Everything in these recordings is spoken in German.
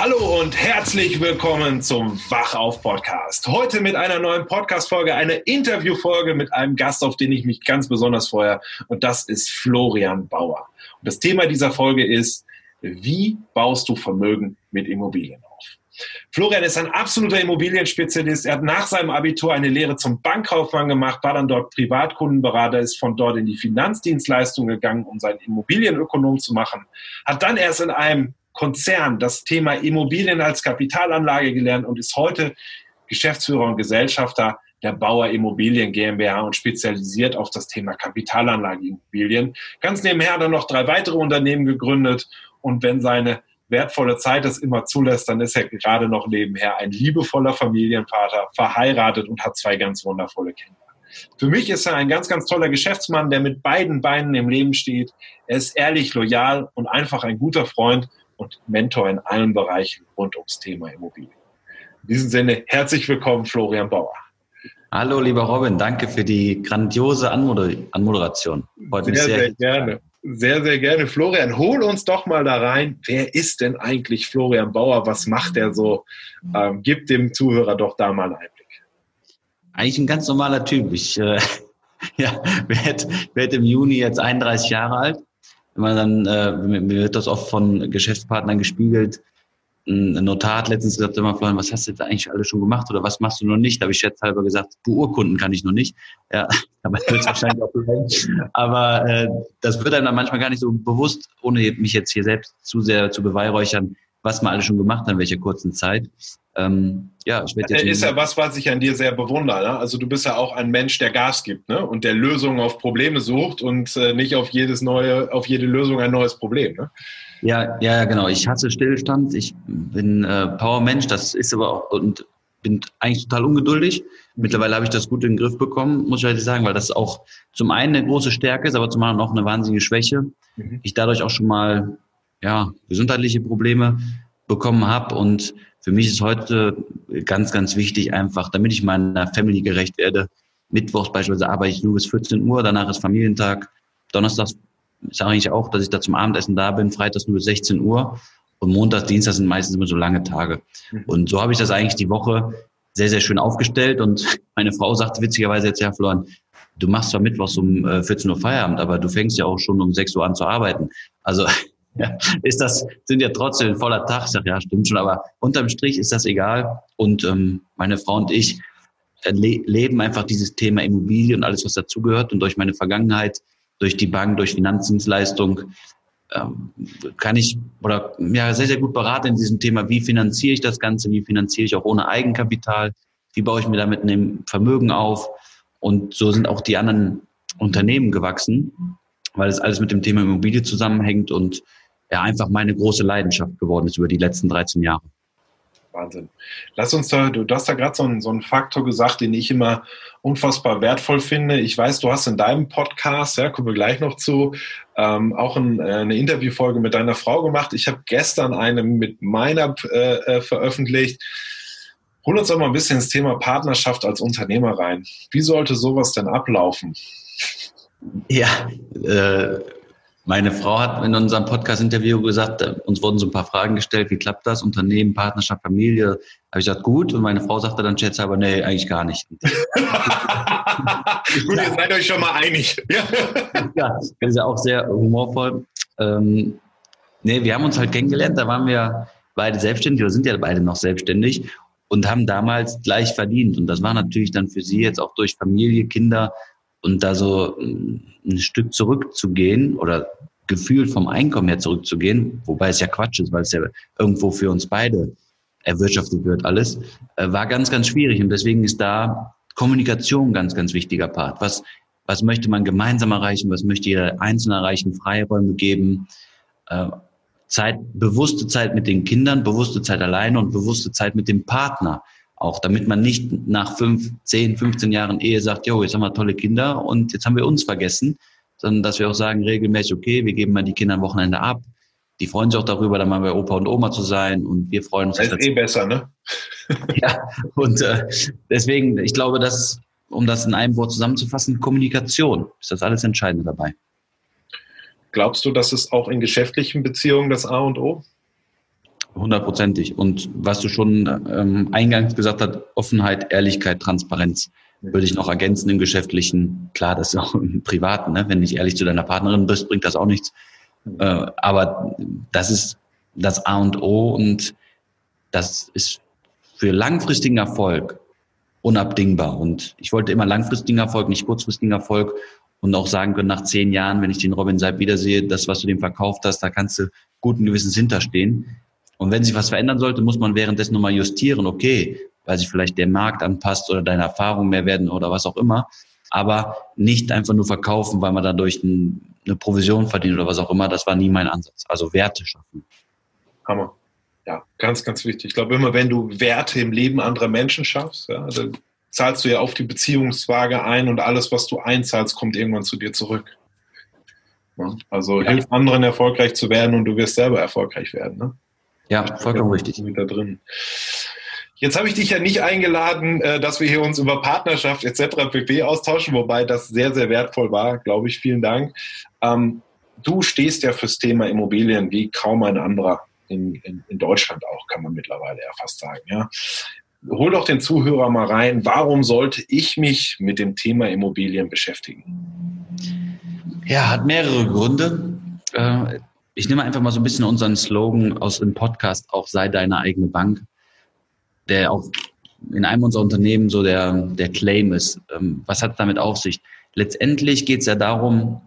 Hallo und herzlich willkommen zum Wachauf Podcast. Heute mit einer neuen Podcast-Folge, einer Interview-Folge mit einem Gast, auf den ich mich ganz besonders freue. Und das ist Florian Bauer. Und das Thema dieser Folge ist, wie baust du Vermögen mit Immobilien auf? Florian ist ein absoluter Immobilienspezialist. Er hat nach seinem Abitur eine Lehre zum Bankkaufmann gemacht, war dann dort Privatkundenberater, ist von dort in die Finanzdienstleistung gegangen, um seinen Immobilienökonom zu machen, hat dann erst in einem Konzern das Thema Immobilien als Kapitalanlage gelernt und ist heute Geschäftsführer und Gesellschafter der Bauer Immobilien GmbH und spezialisiert auf das Thema Kapitalanlage Immobilien. Ganz nebenher dann noch drei weitere Unternehmen gegründet und wenn seine wertvolle Zeit es immer zulässt, dann ist er gerade noch nebenher ein liebevoller Familienvater, verheiratet und hat zwei ganz wundervolle Kinder. Für mich ist er ein ganz, ganz toller Geschäftsmann, der mit beiden Beinen im Leben steht. Er ist ehrlich, loyal und einfach ein guter Freund und Mentor in allen Bereichen rund ums Thema Immobilien. In diesem Sinne, herzlich willkommen, Florian Bauer. Hallo, lieber Robin, danke für die grandiose Anmoder Anmoderation. Freut sehr, sehr, sehr gerne. Sehr, sehr gerne. Florian, hol uns doch mal da rein. Wer ist denn eigentlich Florian Bauer? Was macht er so? Ähm, gib dem Zuhörer doch da mal einen Einblick. Eigentlich ein ganz normaler Typ. Ich äh, ja, werde werd im Juni jetzt 31 Jahre alt wenn man dann, äh, mir wird das oft von Geschäftspartnern gespiegelt, ein Notar hat letztens gesagt, immer, Florian, was hast du jetzt eigentlich alles schon gemacht oder was machst du noch nicht? Da habe ich jetzt halber gesagt, beurkunden kann ich noch nicht. Ja, aber wird wahrscheinlich auch bleiben. Aber äh, das wird einem dann manchmal gar nicht so bewusst, ohne mich jetzt hier selbst zu sehr zu beweihräuchern, was man alles schon gemacht hat in welcher kurzen Zeit. Ähm, ja, ich werde jetzt. Ist ja was, was ich an dir sehr bewundere. Ne? Also du bist ja auch ein Mensch, der Gas gibt ne? und der Lösungen auf Probleme sucht und äh, nicht auf jedes neue, auf jede Lösung ein neues Problem. Ne? Ja, ja, genau. Ich hasse Stillstand. Ich bin äh, Power-Mensch. Das ist aber auch und bin eigentlich total ungeduldig. Mittlerweile habe ich das gut in den Griff bekommen, muss ich ehrlich sagen, weil das auch zum einen eine große Stärke ist, aber zum anderen auch eine wahnsinnige Schwäche. Mhm. Ich dadurch auch schon mal ja gesundheitliche Probleme bekommen habe und für mich ist heute ganz, ganz wichtig einfach, damit ich meiner Family gerecht werde. Mittwochs beispielsweise arbeite ich nur bis 14 Uhr, danach ist Familientag. Donnerstags sage ich auch, dass ich da zum Abendessen da bin, freitags nur bis 16 Uhr. Und Montag, Dienstag sind meistens immer so lange Tage. Mhm. Und so habe ich das eigentlich die Woche sehr, sehr schön aufgestellt. Und meine Frau sagte witzigerweise jetzt, ja, Florian, du machst zwar Mittwochs um 14 äh, Uhr Feierabend, aber du fängst ja auch schon um 6 Uhr an zu arbeiten. Also ja, ist das, sind ja trotzdem voller Tag. Ich sag, ja, stimmt schon, aber unterm Strich ist das egal. Und ähm, meine Frau und ich äh, le leben einfach dieses Thema Immobilie und alles, was dazugehört. Und durch meine Vergangenheit, durch die Bank, durch Finanzdienstleistung, ähm, kann ich oder ja sehr, sehr gut beraten in diesem Thema, wie finanziere ich das Ganze, wie finanziere ich auch ohne Eigenkapital, wie baue ich mir damit ein Vermögen auf. Und so sind auch die anderen Unternehmen gewachsen, weil es alles mit dem Thema Immobilie zusammenhängt und ja einfach meine große Leidenschaft geworden ist über die letzten 13 Jahre. Wahnsinn. Lass uns da, du hast da gerade so, einen, so einen Faktor gesagt, den ich immer unfassbar wertvoll finde. Ich weiß, du hast in deinem Podcast, ja, kommen wir gleich noch zu, ähm, auch ein, äh, eine Interviewfolge mit deiner Frau gemacht. Ich habe gestern eine mit meiner äh, äh, veröffentlicht. Hol uns doch mal ein bisschen ins Thema Partnerschaft als Unternehmer rein. Wie sollte sowas denn ablaufen? Ja, äh, meine Frau hat in unserem Podcast-Interview gesagt, uns wurden so ein paar Fragen gestellt, wie klappt das, Unternehmen, Partnerschaft, Familie. Habe ich gesagt, gut. Und meine Frau sagte dann scherzhalber, nee, eigentlich gar nicht. gut, ihr seid euch schon mal einig. ja, das ist ja auch sehr humorvoll. Ähm, nee, wir haben uns halt kennengelernt, da waren wir beide selbstständig oder sind ja beide noch selbstständig und haben damals gleich verdient. Und das war natürlich dann für sie jetzt auch durch Familie, Kinder und da so ein Stück zurückzugehen oder gefühlt vom Einkommen her zurückzugehen, wobei es ja Quatsch ist, weil es ja irgendwo für uns beide erwirtschaftet wird alles, äh, war ganz, ganz schwierig. Und deswegen ist da Kommunikation ganz, ganz wichtiger Part. Was, was möchte man gemeinsam erreichen? Was möchte jeder Einzelne erreichen? Freiräume geben? Äh, Zeit, bewusste Zeit mit den Kindern, bewusste Zeit alleine und bewusste Zeit mit dem Partner. Auch damit man nicht nach fünf, zehn, 15 Jahren Ehe sagt, jo, jetzt haben wir tolle Kinder und jetzt haben wir uns vergessen, sondern dass wir auch sagen regelmäßig, okay, wir geben mal die Kinder am Wochenende ab. Die freuen sich auch darüber, dann mal bei Opa und Oma zu sein und wir freuen uns. Das ist eh besser, ne? ja, und äh, deswegen, ich glaube, dass, um das in einem Wort zusammenzufassen, Kommunikation ist das alles Entscheidende dabei. Glaubst du, dass es auch in geschäftlichen Beziehungen das A und O? Hundertprozentig. Und was du schon ähm, eingangs gesagt hast, Offenheit, Ehrlichkeit, Transparenz, würde ich noch ergänzen im Geschäftlichen. Klar, das ist auch im Privaten. Ne? Wenn du nicht ehrlich zu deiner Partnerin bist, bringt das auch nichts. Äh, aber das ist das A und O und das ist für langfristigen Erfolg unabdingbar. Und ich wollte immer langfristigen Erfolg, nicht kurzfristigen Erfolg und auch sagen können, nach zehn Jahren, wenn ich den Robin Seib wiedersehe, das, was du dem verkauft hast, da kannst du guten Gewissens hinterstehen. Und wenn sich was verändern sollte, muss man währenddessen nochmal justieren, okay, weil sich vielleicht der Markt anpasst oder deine Erfahrungen mehr werden oder was auch immer. Aber nicht einfach nur verkaufen, weil man dadurch eine Provision verdient oder was auch immer. Das war nie mein Ansatz. Also Werte schaffen. Hammer. Ja, ganz, ganz wichtig. Ich glaube, immer wenn du Werte im Leben anderer Menschen schaffst, ja, dann zahlst du ja auf die Beziehungswaage ein und alles, was du einzahlst, kommt irgendwann zu dir zurück. Ja, also ja. hilf anderen erfolgreich zu werden und du wirst selber erfolgreich werden. Ne? Ja, vollkommen richtig. Da drin. Jetzt habe ich dich ja nicht eingeladen, äh, dass wir hier uns über Partnerschaft etc. pp. austauschen, wobei das sehr, sehr wertvoll war, glaube ich. Vielen Dank. Ähm, du stehst ja fürs Thema Immobilien wie kaum ein anderer in, in, in Deutschland auch, kann man mittlerweile ja fast sagen. Ja. Hol doch den Zuhörer mal rein. Warum sollte ich mich mit dem Thema Immobilien beschäftigen? Ja, hat mehrere Gründe. Ich nehme einfach mal so ein bisschen unseren Slogan aus dem Podcast, auch sei deine eigene Bank, der auch in einem unserer Unternehmen so der, der Claim ist. Ähm, was hat damit auf sich? Letztendlich geht es ja darum,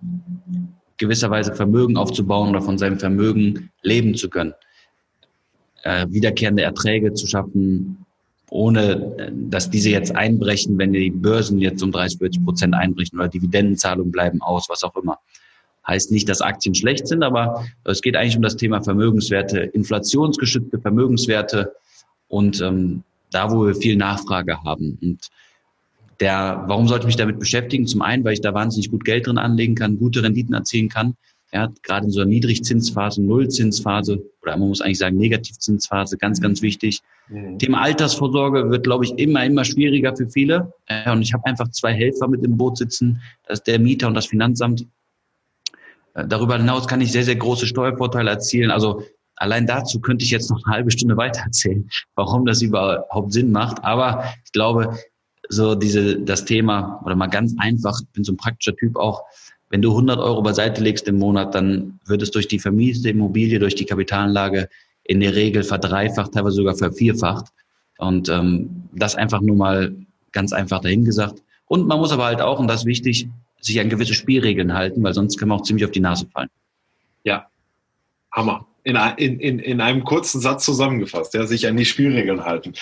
gewisserweise Vermögen aufzubauen oder von seinem Vermögen leben zu können. Äh, wiederkehrende Erträge zu schaffen, ohne äh, dass diese jetzt einbrechen, wenn die Börsen jetzt um 30, 40 Prozent einbrechen oder Dividendenzahlungen bleiben aus, was auch immer. Heißt nicht, dass Aktien schlecht sind, aber es geht eigentlich um das Thema Vermögenswerte, inflationsgeschützte Vermögenswerte und ähm, da, wo wir viel Nachfrage haben. Und der, warum sollte ich mich damit beschäftigen? Zum einen, weil ich da wahnsinnig gut Geld drin anlegen kann, gute Renditen erzielen kann. Ja, gerade in so einer Niedrigzinsphase, Nullzinsphase oder man muss eigentlich sagen Negativzinsphase, ganz, ganz wichtig. Mhm. Thema Altersvorsorge wird, glaube ich, immer, immer schwieriger für viele. Ja, und ich habe einfach zwei Helfer mit im Boot sitzen, das ist der Mieter und das Finanzamt. Äh, darüber hinaus kann ich sehr, sehr große Steuervorteile erzielen. Also allein dazu könnte ich jetzt noch eine halbe Stunde weiter erzählen, warum das überhaupt Sinn macht. Aber ich glaube, so diese, das Thema, oder mal ganz einfach, ich bin so ein praktischer Typ auch, wenn du 100 Euro beiseite legst im Monat, dann wird es durch die vermietete Immobilie, durch die Kapitalanlage in der Regel verdreifacht, teilweise sogar vervierfacht. Und ähm, das einfach nur mal ganz einfach dahingesagt. Und man muss aber halt auch, und das ist wichtig, sich an gewisse Spielregeln halten, weil sonst kann man auch ziemlich auf die Nase fallen. Ja, Hammer. In, in, in einem kurzen Satz zusammengefasst, ja, sich an die Spielregeln halten.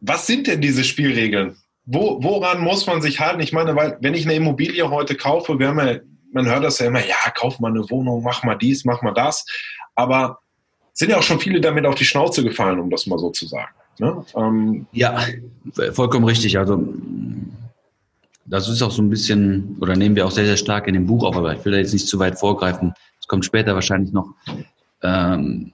Was sind denn diese Spielregeln? Wo, woran muss man sich halten? Ich meine, weil wenn ich eine Immobilie heute kaufe, wir haben ja man hört das ja immer, ja, kauf mal eine Wohnung, mach mal dies, mach mal das. Aber sind ja auch schon viele damit auf die Schnauze gefallen, um das mal so zu sagen. Ne? Ähm, ja, vollkommen richtig. Also das ist auch so ein bisschen, oder nehmen wir auch sehr, sehr stark in dem Buch auf, aber ich will da jetzt nicht zu weit vorgreifen. Es kommt später wahrscheinlich noch. Ähm,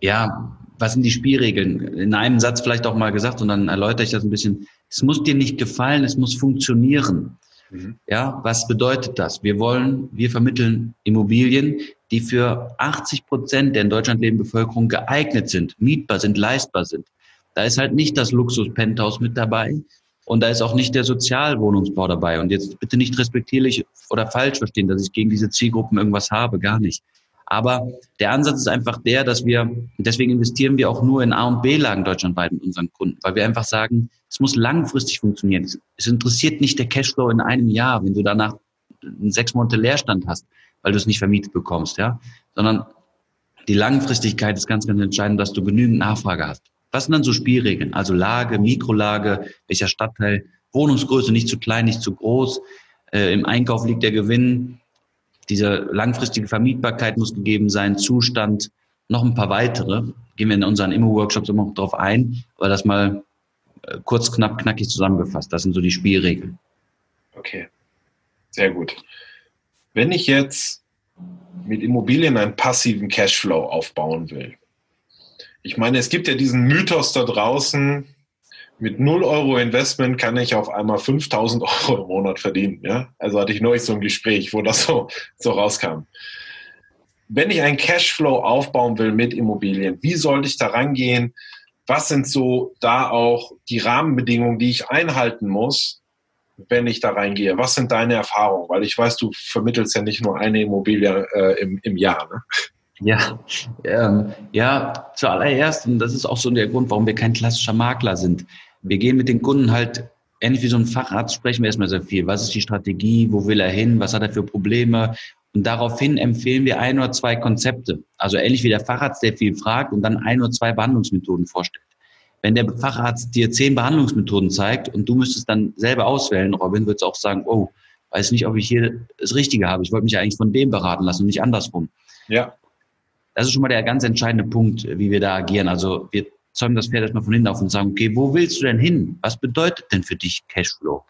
ja, was sind die Spielregeln? In einem Satz vielleicht auch mal gesagt und dann erläutere ich das ein bisschen. Es muss dir nicht gefallen, es muss funktionieren. Mhm. Ja, was bedeutet das? Wir wollen, wir vermitteln Immobilien, die für 80 Prozent der in Deutschland lebenden Bevölkerung geeignet sind, mietbar sind, leistbar sind. Da ist halt nicht das Luxus-Penthouse mit dabei und da ist auch nicht der Sozialwohnungsbau dabei. Und jetzt bitte nicht respektierlich oder falsch verstehen, dass ich gegen diese Zielgruppen irgendwas habe, gar nicht. Aber der Ansatz ist einfach der, dass wir, deswegen investieren wir auch nur in A- und B-Lagen deutschlandweit mit unseren Kunden, weil wir einfach sagen, es muss langfristig funktionieren. Es interessiert nicht der Cashflow in einem Jahr, wenn du danach sechs Monate Leerstand hast, weil du es nicht vermietet bekommst, ja, sondern die Langfristigkeit ist ganz, ganz entscheidend, dass du genügend Nachfrage hast. Was sind dann so Spielregeln? Also Lage, Mikrolage, welcher Stadtteil, Wohnungsgröße nicht zu klein, nicht zu groß. Äh, Im Einkauf liegt der Gewinn. Diese langfristige Vermietbarkeit muss gegeben sein, Zustand, noch ein paar weitere. Gehen wir in unseren Immo-Workshops immer noch drauf ein, aber das mal äh, kurz, knapp, knackig zusammengefasst. Das sind so die Spielregeln. Okay, sehr gut. Wenn ich jetzt mit Immobilien einen passiven Cashflow aufbauen will, ich meine, es gibt ja diesen Mythos da draußen, mit 0 Euro Investment kann ich auf einmal 5000 Euro im Monat verdienen. Ja? Also hatte ich neulich so ein Gespräch, wo das so, so rauskam. Wenn ich einen Cashflow aufbauen will mit Immobilien, wie sollte ich da rangehen? Was sind so da auch die Rahmenbedingungen, die ich einhalten muss, wenn ich da reingehe? Was sind deine Erfahrungen? Weil ich weiß, du vermittelst ja nicht nur eine Immobilie äh, im, im Jahr. Ne? Ja, ähm, ja, zuallererst, und das ist auch so der Grund, warum wir kein klassischer Makler sind. Wir gehen mit den Kunden halt, ähnlich wie so ein Facharzt, sprechen wir erstmal sehr viel. Was ist die Strategie? Wo will er hin? Was hat er für Probleme? Und daraufhin empfehlen wir ein oder zwei Konzepte. Also ähnlich wie der Facharzt, der viel fragt und dann ein oder zwei Behandlungsmethoden vorstellt. Wenn der Facharzt dir zehn Behandlungsmethoden zeigt und du müsstest dann selber auswählen, Robin, würdest auch sagen, oh, weiß nicht, ob ich hier das Richtige habe. Ich wollte mich eigentlich von dem beraten lassen und nicht andersrum. Ja. Das ist schon mal der ganz entscheidende Punkt, wie wir da agieren. Also wir zäumen das Pferd erstmal von hinten auf und sagen, okay, wo willst du denn hin? Was bedeutet denn für dich Cashflow?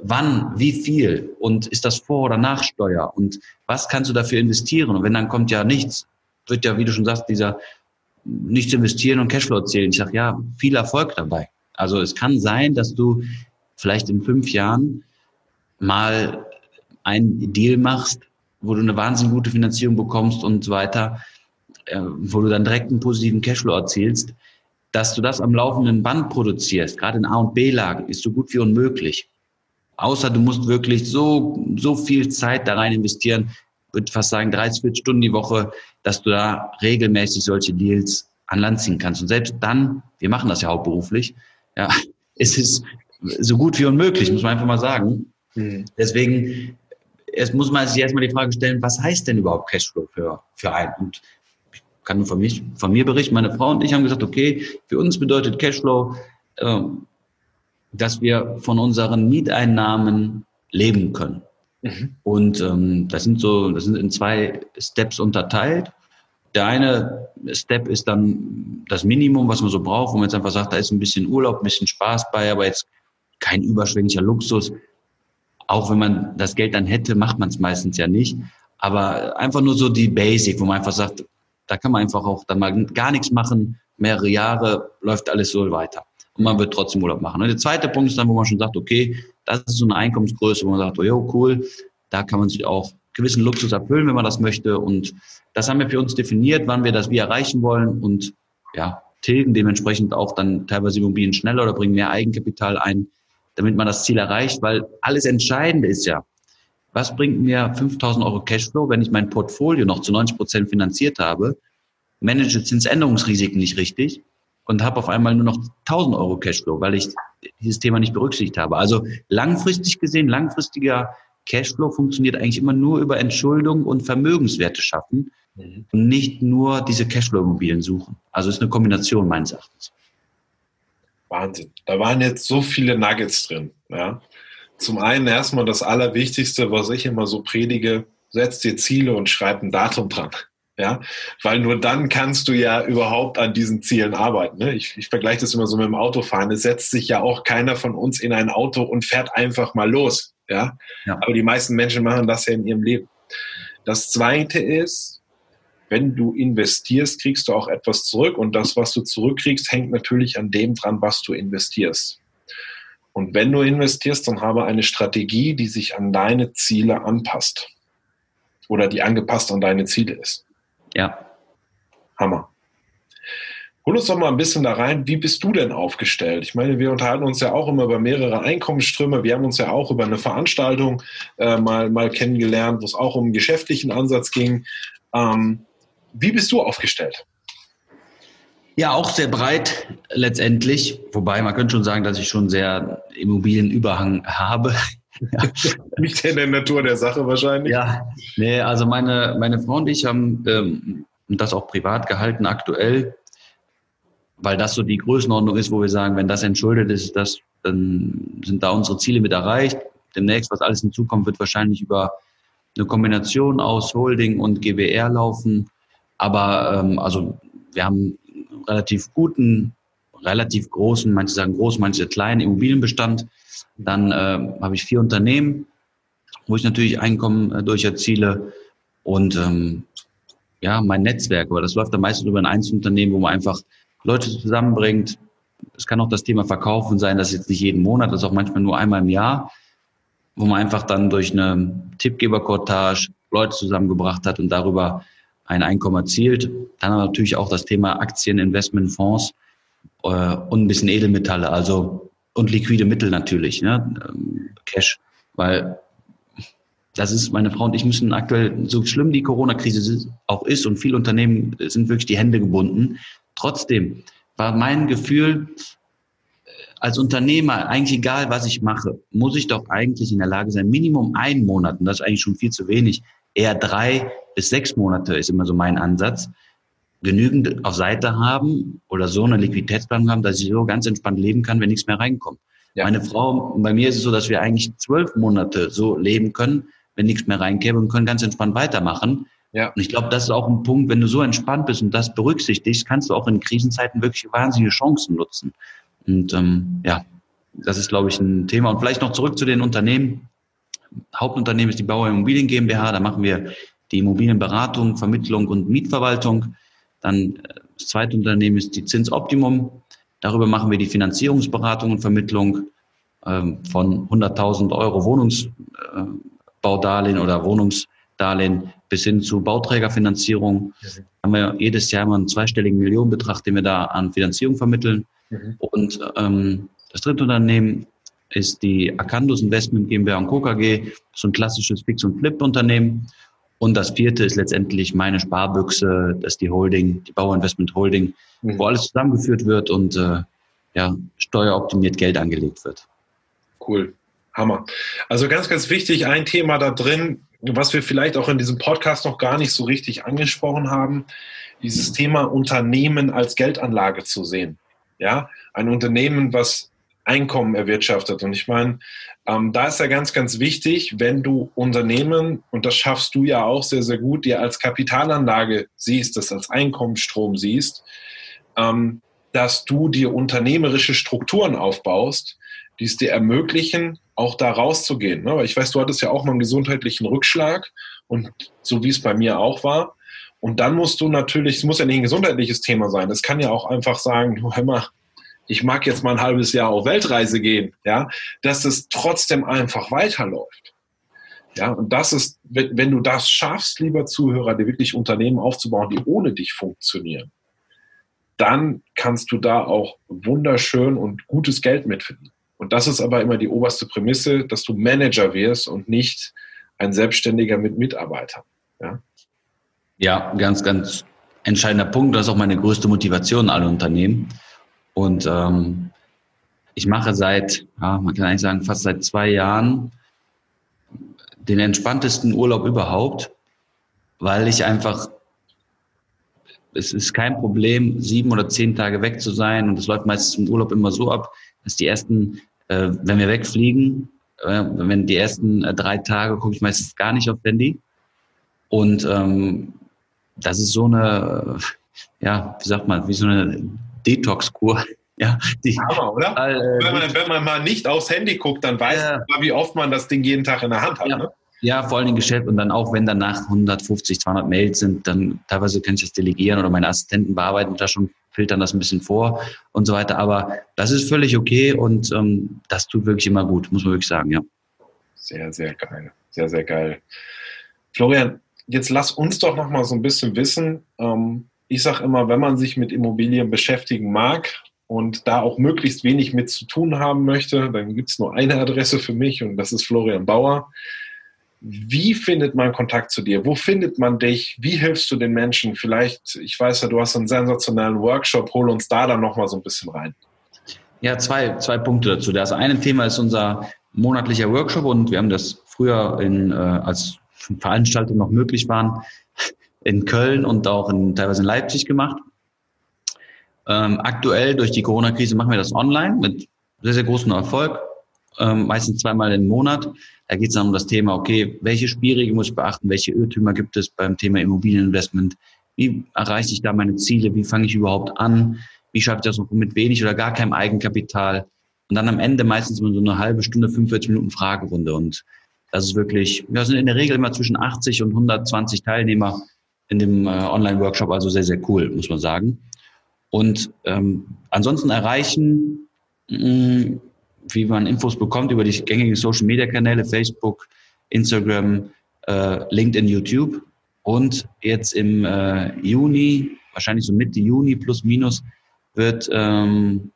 Wann, wie viel? Und ist das Vor- oder Nachsteuer? Und was kannst du dafür investieren? Und wenn dann kommt ja nichts, wird ja, wie du schon sagst, dieser nichts investieren und Cashflow zählen. Ich sage, ja, viel Erfolg dabei. Also es kann sein, dass du vielleicht in fünf Jahren mal einen Deal machst, wo du eine wahnsinnig gute Finanzierung bekommst und so weiter äh, wo du dann direkt einen positiven Cashflow erzielst, dass du das am laufenden Band produzierst, gerade in A- und B-Lagen, ist so gut wie unmöglich. Außer du musst wirklich so, so viel Zeit da rein investieren, würde fast sagen 30, 40 Stunden die Woche, dass du da regelmäßig solche Deals an Land ziehen kannst. Und selbst dann, wir machen das ja hauptberuflich, ja, ist es so gut wie unmöglich, muss man einfach mal sagen. Mhm. Deswegen es muss man sich erstmal die Frage stellen, was heißt denn überhaupt Cashflow für, für einen? Und kann nur von, mich, von mir berichten. Meine Frau und ich haben gesagt, okay, für uns bedeutet Cashflow, äh, dass wir von unseren Mieteinnahmen leben können. Mhm. Und ähm, das sind so, das sind in zwei Steps unterteilt. Der eine Step ist dann das Minimum, was man so braucht, wo man jetzt einfach sagt, da ist ein bisschen Urlaub, ein bisschen Spaß bei, aber jetzt kein überschwänglicher Luxus. Auch wenn man das Geld dann hätte, macht man es meistens ja nicht. Aber einfach nur so die Basic, wo man einfach sagt, da kann man einfach auch dann mal gar nichts machen. Mehrere Jahre läuft alles so weiter. Und man wird trotzdem Urlaub machen. Und der zweite Punkt ist dann, wo man schon sagt, okay, das ist so eine Einkommensgröße, wo man sagt, oh jo, cool, da kann man sich auch gewissen Luxus erfüllen, wenn man das möchte. Und das haben wir für uns definiert, wann wir das wie erreichen wollen und ja, tilgen dementsprechend auch dann teilweise Immobilien schneller oder bringen mehr Eigenkapital ein, damit man das Ziel erreicht, weil alles Entscheidende ist ja, was bringt mir 5000 Euro Cashflow, wenn ich mein Portfolio noch zu 90 Prozent finanziert habe, manage Zinsänderungsrisiken nicht richtig und habe auf einmal nur noch 1000 Euro Cashflow, weil ich dieses Thema nicht berücksichtigt habe. Also langfristig gesehen, langfristiger Cashflow funktioniert eigentlich immer nur über Entschuldung und Vermögenswerte schaffen mhm. und nicht nur diese Cashflow-Immobilien suchen. Also ist eine Kombination meines Erachtens. Wahnsinn. Da waren jetzt so viele Nuggets drin. Ja. Zum einen erstmal das Allerwichtigste, was ich immer so predige, setz dir Ziele und schreib ein Datum dran. Ja, weil nur dann kannst du ja überhaupt an diesen Zielen arbeiten. Ne? Ich, ich vergleiche das immer so mit dem Autofahren. Es setzt sich ja auch keiner von uns in ein Auto und fährt einfach mal los. Ja? ja. Aber die meisten Menschen machen das ja in ihrem Leben. Das zweite ist, wenn du investierst, kriegst du auch etwas zurück und das, was du zurückkriegst, hängt natürlich an dem dran, was du investierst. Und wenn du investierst, dann habe eine Strategie, die sich an deine Ziele anpasst. Oder die angepasst an deine Ziele ist. Ja. Hammer. Hol uns doch mal ein bisschen da rein, wie bist du denn aufgestellt? Ich meine, wir unterhalten uns ja auch immer über mehrere Einkommensströme. Wir haben uns ja auch über eine Veranstaltung äh, mal, mal kennengelernt, wo es auch um einen geschäftlichen Ansatz ging. Ähm, wie bist du aufgestellt? Ja, auch sehr breit letztendlich. Wobei man könnte schon sagen, dass ich schon sehr Immobilienüberhang habe. Nicht in der Natur der Sache wahrscheinlich. Ja, nee, also meine, meine Frau und ich haben ähm, das auch privat gehalten aktuell, weil das so die Größenordnung ist, wo wir sagen, wenn das entschuldet ist, das, dann sind da unsere Ziele mit erreicht. Demnächst, was alles hinzukommt, wird wahrscheinlich über eine Kombination aus Holding und GWR laufen. Aber ähm, also wir haben relativ guten, relativ großen, manche sagen groß, manche kleinen Immobilienbestand. Dann äh, habe ich vier Unternehmen, wo ich natürlich Einkommen äh, durch erziele und ähm, ja, mein Netzwerk, aber das läuft dann meistens über ein Einzelunternehmen, wo man einfach Leute zusammenbringt. Es kann auch das Thema Verkaufen sein, das jetzt nicht jeden Monat, das ist auch manchmal nur einmal im Jahr, wo man einfach dann durch eine Tippgeberkortage Leute zusammengebracht hat und darüber ein Einkommen erzielt. Dann natürlich auch das Thema Aktien, Investment, Fonds äh, und ein bisschen Edelmetalle, also und liquide Mittel natürlich, ne? Ähm, Cash, weil das ist, meine Frau und ich müssen aktuell, so schlimm die Corona-Krise auch ist und viele Unternehmen sind wirklich die Hände gebunden. Trotzdem war mein Gefühl, äh, als Unternehmer, eigentlich egal, was ich mache, muss ich doch eigentlich in der Lage sein, Minimum einen Monat, und das ist eigentlich schon viel zu wenig, eher drei bis sechs Monate ist immer so mein Ansatz, genügend auf Seite haben oder so eine Liquiditätsplanung haben, dass ich so ganz entspannt leben kann, wenn nichts mehr reinkommt. Ja. Meine Frau, bei mir ist es so, dass wir eigentlich zwölf Monate so leben können, wenn nichts mehr reinkäme und können ganz entspannt weitermachen. Ja. Und ich glaube, das ist auch ein Punkt, wenn du so entspannt bist und das berücksichtigst, kannst du auch in Krisenzeiten wirklich wahnsinnige Chancen nutzen. Und ähm, ja, das ist, glaube ich, ein Thema. Und vielleicht noch zurück zu den Unternehmen. Hauptunternehmen ist die Bauer Immobilien GmbH. Da machen wir die Immobilienberatung, Vermittlung und Mietverwaltung. Dann äh, das zweite Unternehmen ist die Zinsoptimum. Darüber machen wir die Finanzierungsberatung und Vermittlung ähm, von 100.000 Euro Wohnungsbaudarlehen oder Wohnungsdarlehen bis hin zu Bauträgerfinanzierung. Mhm. Haben wir jedes Jahr immer einen zweistelligen Millionenbetrag, den wir da an Finanzierung vermitteln. Mhm. Und ähm, das dritte Unternehmen ist die Acandus Investment GmbH und Co. KG, so ein klassisches Fix- und Flip-Unternehmen. Und das vierte ist letztendlich meine Sparbüchse, das ist die Holding, die Bauinvestment Holding, mhm. wo alles zusammengeführt wird und äh, ja, steueroptimiert Geld angelegt wird. Cool. Hammer. Also ganz, ganz wichtig, ein Thema da drin, was wir vielleicht auch in diesem Podcast noch gar nicht so richtig angesprochen haben, dieses Thema Unternehmen als Geldanlage zu sehen. Ja, ein Unternehmen, was Einkommen erwirtschaftet. Und ich meine, ähm, da ist ja ganz, ganz wichtig, wenn du Unternehmen, und das schaffst du ja auch sehr, sehr gut, dir als Kapitalanlage siehst, das als Einkommensstrom siehst, ähm, dass du dir unternehmerische Strukturen aufbaust, die es dir ermöglichen, auch da rauszugehen. Ne? Weil ich weiß, du hattest ja auch mal einen gesundheitlichen Rückschlag und so wie es bei mir auch war. Und dann musst du natürlich, es muss ja nicht ein gesundheitliches Thema sein, es kann ja auch einfach sagen, du hör mal, ich mag jetzt mal ein halbes Jahr auf Weltreise gehen, ja, dass es trotzdem einfach weiterläuft. Ja, und das ist, wenn du das schaffst, lieber Zuhörer, dir wirklich Unternehmen aufzubauen, die ohne dich funktionieren, dann kannst du da auch wunderschön und gutes Geld mitfinden. Und das ist aber immer die oberste Prämisse, dass du Manager wirst und nicht ein Selbstständiger mit Mitarbeitern. Ja, ja ganz, ganz entscheidender Punkt. Das ist auch meine größte Motivation alle Unternehmen. Und ähm, ich mache seit, ja, man kann eigentlich sagen, fast seit zwei Jahren den entspanntesten Urlaub überhaupt, weil ich einfach, es ist kein Problem, sieben oder zehn Tage weg zu sein. Und es läuft meistens im Urlaub immer so ab, dass die ersten, äh, wenn wir wegfliegen, äh, wenn die ersten äh, drei Tage gucke ich meistens gar nicht auf Handy. Und ähm, das ist so eine, ja, wie sagt man, wie so eine Detox-Kur. Ja, die, Hammer, oder? Äh, wenn, man, wenn, man, mal nicht aufs Handy guckt, dann weiß ja. man, wie oft man das Ding jeden Tag in der Hand hat. Ja. Ne? Ja, vor allem Geschäft und dann auch, wenn danach 150, 200 Mails sind, dann teilweise kann ich das delegieren oder meine Assistenten bearbeiten da schon, filtern das ein bisschen vor und so weiter. Aber das ist völlig okay und ähm, das tut wirklich immer gut, muss man wirklich sagen, ja. Sehr, sehr geil. Sehr, sehr geil. Florian, jetzt lass uns doch noch mal so ein bisschen wissen, ähm, ich sage immer, wenn man sich mit Immobilien beschäftigen mag und da auch möglichst wenig mit zu tun haben möchte, dann gibt es nur eine Adresse für mich und das ist Florian Bauer. Wie findet man Kontakt zu dir? Wo findet man dich? Wie hilfst du den Menschen? Vielleicht, ich weiß ja, du hast einen sensationellen Workshop, hol uns da dann nochmal so ein bisschen rein. Ja, zwei, zwei Punkte dazu. Das eine Thema ist unser monatlicher Workshop und wir haben das früher in, äh, als Veranstaltungen noch möglich waren, in Köln und auch in, teilweise in Leipzig gemacht. Ähm, aktuell durch die Corona-Krise machen wir das online mit sehr, sehr großem Erfolg, ähm, meistens zweimal im Monat. Da geht es dann um das Thema, okay, welche Spielregeln muss ich beachten, welche Irrtümer gibt es beim Thema Immobilieninvestment, wie erreiche ich da meine Ziele, wie fange ich überhaupt an, wie schaffe ich das noch mit wenig oder gar keinem Eigenkapital. Und dann am Ende meistens immer so eine halbe Stunde, 45 Minuten Fragerunde. Und das ist wirklich, wir sind in der Regel immer zwischen 80 und 120 Teilnehmer in dem äh, Online-Workshop, also sehr, sehr cool, muss man sagen. Und ähm, ansonsten erreichen, mh, mm, wie man Infos bekommt über die gängigen Social-Media-Kanäle, Facebook, Instagram, äh, LinkedIn, YouTube. Und jetzt im äh, Juni, wahrscheinlich so Mitte Juni plus minus, wird ähm,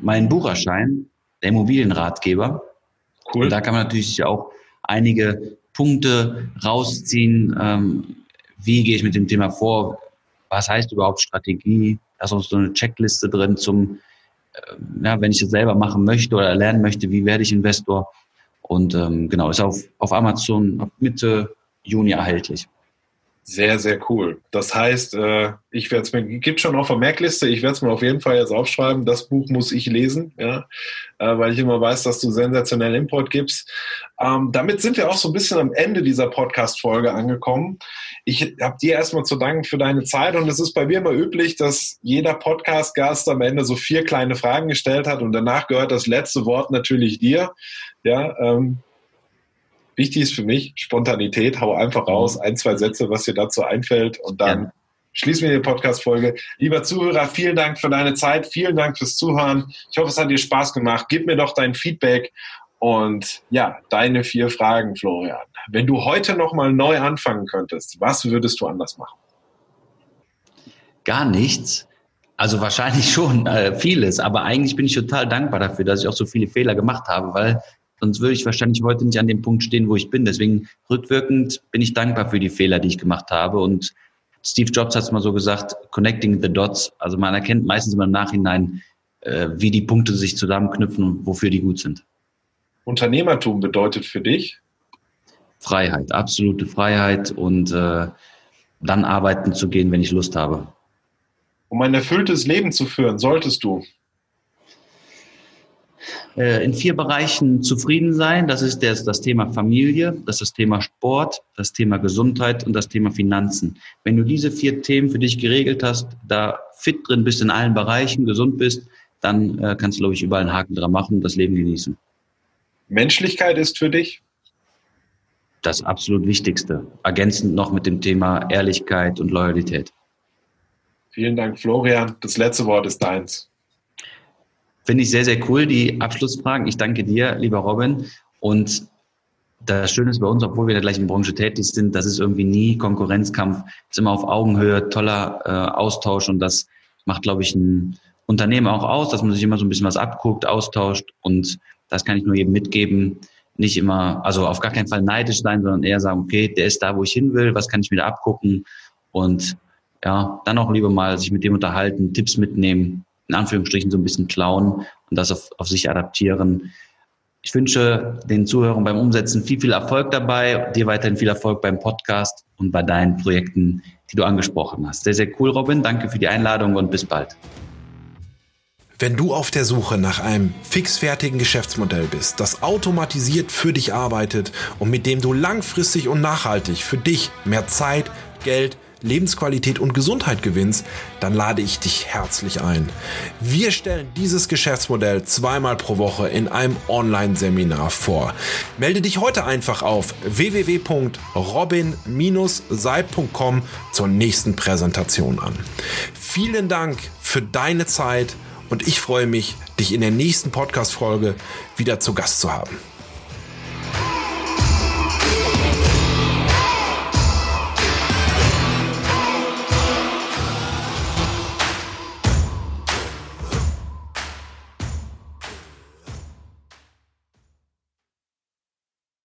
mein Buch erscheinen, der Immobilienratgeber. Cool. Und da kann man natürlich auch einige Punkte rausziehen. Ähm, wie gehe ich mit dem Thema vor? Was heißt überhaupt Strategie? Da ist auch so eine Checkliste drin zum, äh, ja, wenn ich es selber machen möchte oder lernen möchte, wie werde ich Investor? Und ähm, genau, ist auf, auf Amazon ab Mitte Juni erhältlich. Sehr, sehr cool. Das heißt, äh, ich werde es mir, gibt schon auf der Merkliste, ich werde es mir auf jeden Fall jetzt aufschreiben, das Buch muss ich lesen, ja, äh, weil ich immer weiß, dass du sensationell Import gibst. Ähm, damit sind wir auch so ein bisschen am Ende dieser Podcast-Folge angekommen. Ich habe dir erstmal zu danken für deine Zeit und es ist bei mir immer üblich, dass jeder Podcast-Gast am Ende so vier kleine Fragen gestellt hat und danach gehört das letzte Wort natürlich dir. Ja, ähm, Wichtig ist für mich Spontanität. Hau einfach raus, ein, zwei Sätze, was dir dazu einfällt und dann ja. schließen wir die Podcast-Folge. Lieber Zuhörer, vielen Dank für deine Zeit, vielen Dank fürs Zuhören. Ich hoffe, es hat dir Spaß gemacht. Gib mir doch dein Feedback und ja, deine vier Fragen, Florian. Wenn du heute nochmal neu anfangen könntest, was würdest du anders machen? Gar nichts. Also wahrscheinlich schon äh, vieles, aber eigentlich bin ich total dankbar dafür, dass ich auch so viele Fehler gemacht habe, weil Sonst würde ich wahrscheinlich heute nicht an dem Punkt stehen, wo ich bin. Deswegen rückwirkend bin ich dankbar für die Fehler, die ich gemacht habe. Und Steve Jobs hat es mal so gesagt, connecting the dots. Also man erkennt meistens immer im Nachhinein, äh, wie die Punkte sich zusammenknüpfen und wofür die gut sind. Unternehmertum bedeutet für dich? Freiheit, absolute Freiheit und äh, dann arbeiten zu gehen, wenn ich Lust habe. Um ein erfülltes Leben zu führen, solltest du in vier Bereichen zufrieden sein. Das ist das, das Thema Familie, das ist das Thema Sport, das Thema Gesundheit und das Thema Finanzen. Wenn du diese vier Themen für dich geregelt hast, da fit drin bist in allen Bereichen, gesund bist, dann äh, kannst du, glaube ich, überall einen Haken dran machen und das Leben genießen. Menschlichkeit ist für dich? Das absolut Wichtigste. Ergänzend noch mit dem Thema Ehrlichkeit und Loyalität. Vielen Dank, Florian. Das letzte Wort ist deins. Finde ich sehr, sehr cool, die Abschlussfragen. Ich danke dir, lieber Robin. Und das Schöne ist bei uns, obwohl wir in der gleichen Branche tätig sind, das ist irgendwie nie Konkurrenzkampf. Es ist immer auf Augenhöhe, toller äh, Austausch und das macht, glaube ich, ein Unternehmen auch aus, dass man sich immer so ein bisschen was abguckt, austauscht und das kann ich nur jedem mitgeben. Nicht immer, also auf gar keinen Fall neidisch sein, sondern eher sagen, okay, der ist da, wo ich hin will, was kann ich mir da abgucken und ja, dann auch lieber mal sich mit dem unterhalten, Tipps mitnehmen in Anführungsstrichen so ein bisschen klauen und das auf, auf sich adaptieren. Ich wünsche den Zuhörern beim Umsetzen viel, viel Erfolg dabei, dir weiterhin viel Erfolg beim Podcast und bei deinen Projekten, die du angesprochen hast. Sehr, sehr cool, Robin. Danke für die Einladung und bis bald. Wenn du auf der Suche nach einem fixfertigen Geschäftsmodell bist, das automatisiert für dich arbeitet und mit dem du langfristig und nachhaltig für dich mehr Zeit, Geld, Lebensqualität und Gesundheit gewinnst, dann lade ich dich herzlich ein. Wir stellen dieses Geschäftsmodell zweimal pro Woche in einem Online-Seminar vor. Melde dich heute einfach auf www.robin-seib.com zur nächsten Präsentation an. Vielen Dank für deine Zeit und ich freue mich, dich in der nächsten Podcast-Folge wieder zu Gast zu haben.